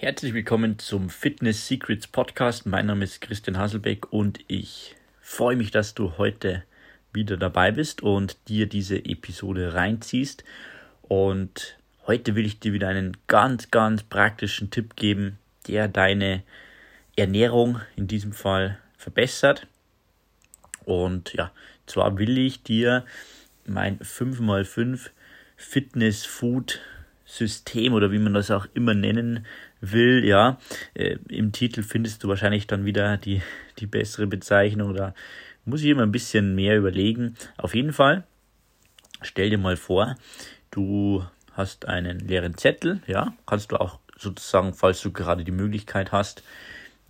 Herzlich willkommen zum Fitness Secrets Podcast. Mein Name ist Christian Haselbeck und ich freue mich, dass du heute wieder dabei bist und dir diese Episode reinziehst. Und heute will ich dir wieder einen ganz, ganz praktischen Tipp geben, der deine Ernährung in diesem Fall verbessert. Und ja, zwar will ich dir mein 5x5 Fitness Food System oder wie man das auch immer nennen will, ja. Äh, Im Titel findest du wahrscheinlich dann wieder die, die bessere Bezeichnung. Da muss ich immer ein bisschen mehr überlegen. Auf jeden Fall, stell dir mal vor, du hast einen leeren Zettel, ja. Kannst du auch sozusagen, falls du gerade die Möglichkeit hast,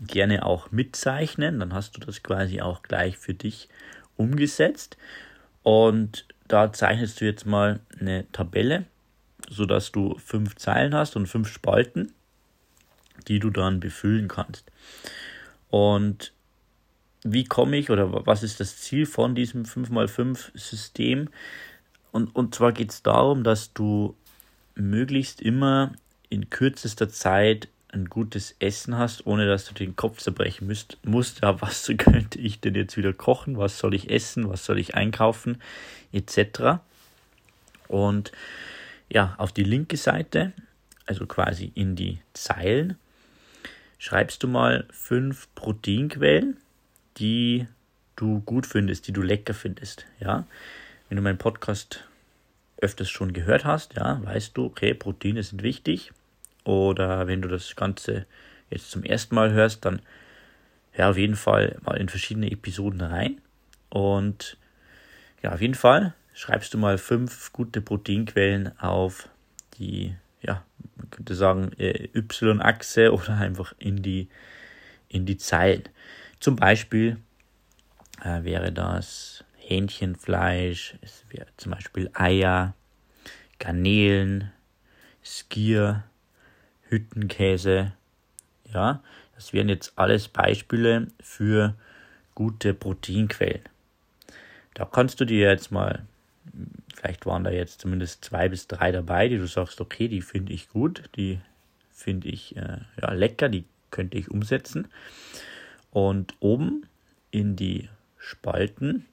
gerne auch mitzeichnen. Dann hast du das quasi auch gleich für dich umgesetzt. Und da zeichnest du jetzt mal eine Tabelle, sodass du fünf Zeilen hast und fünf Spalten die du dann befüllen kannst. Und wie komme ich oder was ist das Ziel von diesem 5x5-System? Und, und zwar geht es darum, dass du möglichst immer in kürzester Zeit ein gutes Essen hast, ohne dass du den Kopf zerbrechen müsst, musst. Ja, was könnte ich denn jetzt wieder kochen? Was soll ich essen? Was soll ich einkaufen? Etc. Und ja, auf die linke Seite, also quasi in die Zeilen, schreibst du mal fünf Proteinquellen, die du gut findest, die du lecker findest. Ja, wenn du meinen Podcast öfters schon gehört hast, ja, weißt du, okay, Proteine sind wichtig. Oder wenn du das Ganze jetzt zum ersten Mal hörst, dann hör auf jeden Fall mal in verschiedene Episoden rein. Und ja, auf jeden Fall schreibst du mal fünf gute Proteinquellen auf die ja, man könnte sagen, äh, Y-Achse oder einfach in die, in die Zeilen. Zum Beispiel äh, wäre das Hähnchenfleisch, es wäre zum Beispiel Eier, Garnelen, Skier, Hüttenkäse. Ja, das wären jetzt alles Beispiele für gute Proteinquellen. Da kannst du dir jetzt mal Vielleicht waren da jetzt zumindest zwei bis drei dabei, die du sagst, okay, die finde ich gut, die finde ich äh, ja, lecker, die könnte ich umsetzen. Und oben in die Spalten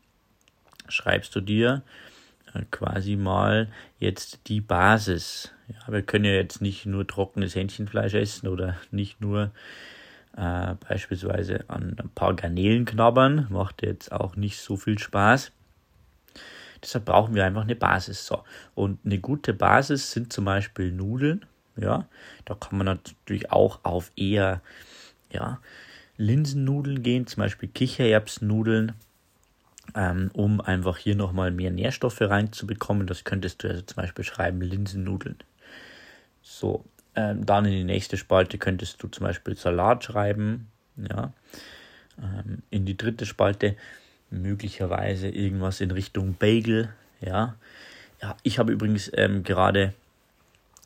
schreibst du dir äh, quasi mal jetzt die Basis. Ja, wir können ja jetzt nicht nur trockenes Hähnchenfleisch essen oder nicht nur äh, beispielsweise an ein paar Garnelen knabbern, macht jetzt auch nicht so viel Spaß. Deshalb brauchen wir einfach eine Basis. So. Und eine gute Basis sind zum Beispiel Nudeln. Ja, da kann man natürlich auch auf eher ja, Linsennudeln gehen, zum Beispiel Kichererbsnudeln, ähm, um einfach hier nochmal mehr Nährstoffe reinzubekommen. Das könntest du also zum Beispiel schreiben, Linsennudeln. So, ähm, dann in die nächste Spalte könntest du zum Beispiel Salat schreiben. Ja, ähm, in die dritte Spalte möglicherweise irgendwas in Richtung Bagel. Ja, ja ich habe übrigens ähm, gerade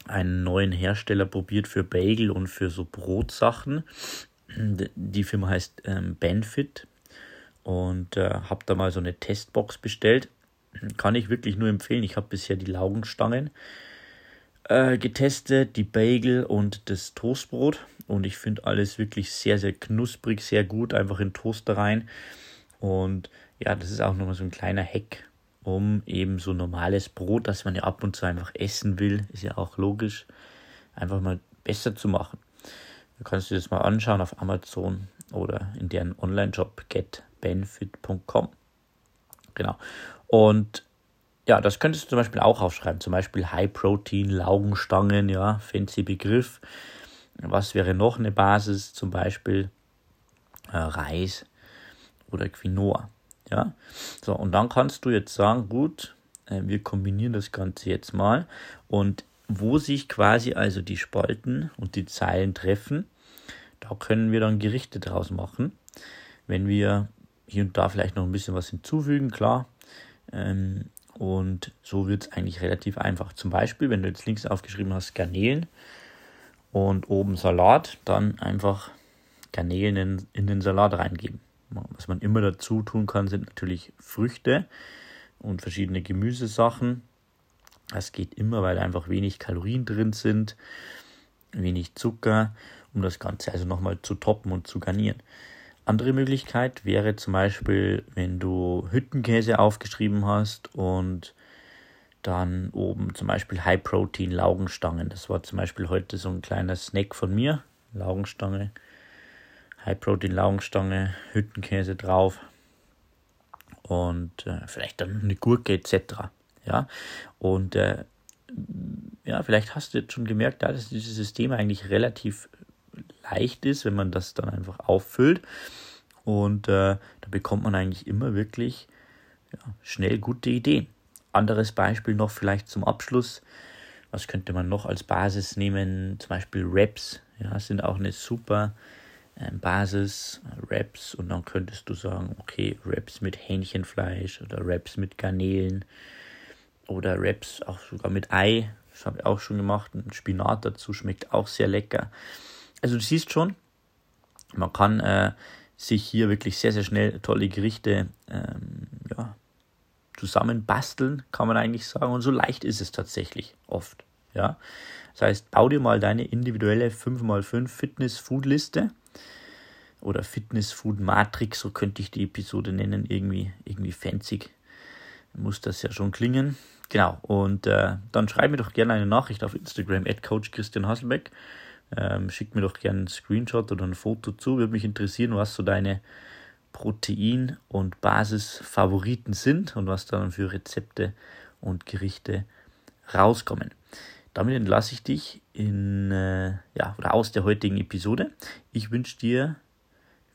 einen neuen Hersteller probiert für Bagel und für so Brotsachen. Die Firma heißt ähm, Benfit und äh, habe da mal so eine Testbox bestellt. Kann ich wirklich nur empfehlen. Ich habe bisher die Laugenstangen äh, getestet, die Bagel und das Toastbrot und ich finde alles wirklich sehr, sehr knusprig, sehr gut. Einfach in Toaster rein und ja, das ist auch nochmal so ein kleiner Hack, um eben so normales Brot, das man ja ab und zu einfach essen will, ist ja auch logisch, einfach mal besser zu machen. Du kannst dir das mal anschauen auf Amazon oder in deren Online-Shop getbenefit.com. Genau. Und ja, das könntest du zum Beispiel auch aufschreiben. Zum Beispiel High Protein, Laugenstangen, ja, fancy Begriff. Was wäre noch eine Basis? Zum Beispiel äh, Reis, oder Quinoa. Ja, so und dann kannst du jetzt sagen, gut, äh, wir kombinieren das Ganze jetzt mal und wo sich quasi also die Spalten und die Zeilen treffen, da können wir dann Gerichte draus machen. Wenn wir hier und da vielleicht noch ein bisschen was hinzufügen, klar. Ähm, und so wird es eigentlich relativ einfach. Zum Beispiel, wenn du jetzt links aufgeschrieben hast Garnelen und oben Salat, dann einfach Garnelen in, in den Salat reingeben. Was man immer dazu tun kann, sind natürlich Früchte und verschiedene Gemüsesachen. Das geht immer, weil einfach wenig Kalorien drin sind. wenig Zucker, um das Ganze also nochmal zu toppen und zu garnieren. Andere Möglichkeit wäre zum Beispiel, wenn du Hüttenkäse aufgeschrieben hast und dann oben zum Beispiel High Protein Laugenstangen. Das war zum Beispiel heute so ein kleiner Snack von mir. Laugenstange, High Protein Laugenstange, Hüttenkäse drauf und äh, vielleicht dann eine Gurke etc. Ja, und äh, ja, vielleicht hast du jetzt schon gemerkt, dass dieses System eigentlich relativ leicht ist, wenn man das dann einfach auffüllt. Und äh, da bekommt man eigentlich immer wirklich ja, schnell gute Ideen. Anderes Beispiel noch vielleicht zum Abschluss. Was könnte man noch als Basis nehmen? Zum Beispiel Raps. Ja, sind auch eine super Basis, Raps. Und dann könntest du sagen, okay, Raps mit Hähnchenfleisch oder Raps mit Garnelen oder Raps auch sogar mit Ei. Das habe ich auch schon gemacht. Und Spinat dazu schmeckt auch sehr lecker. Also du siehst schon, man kann äh, sich hier wirklich sehr, sehr schnell tolle Gerichte ähm, ja, zusammenbasteln, kann man eigentlich sagen. Und so leicht ist es tatsächlich oft. Ja? Das heißt, bau dir mal deine individuelle 5x5 Fitness-Food-Liste oder Fitness-Food-Matrix, so könnte ich die Episode nennen, irgendwie, irgendwie fancy muss das ja schon klingen. Genau, und äh, dann schreib mir doch gerne eine Nachricht auf Instagram, at Coach Christian Hasselbeck. Ähm, schick mir doch gerne einen Screenshot oder ein Foto zu. Würde mich interessieren, was so deine Protein- und Basisfavoriten sind und was dann für Rezepte und Gerichte rauskommen. Damit entlasse ich dich in, äh, ja, oder aus der heutigen Episode. Ich wünsche dir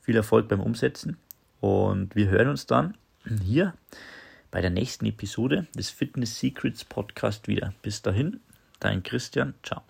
viel Erfolg beim Umsetzen und wir hören uns dann hier bei der nächsten Episode des Fitness Secrets Podcast wieder. Bis dahin, dein Christian. Ciao.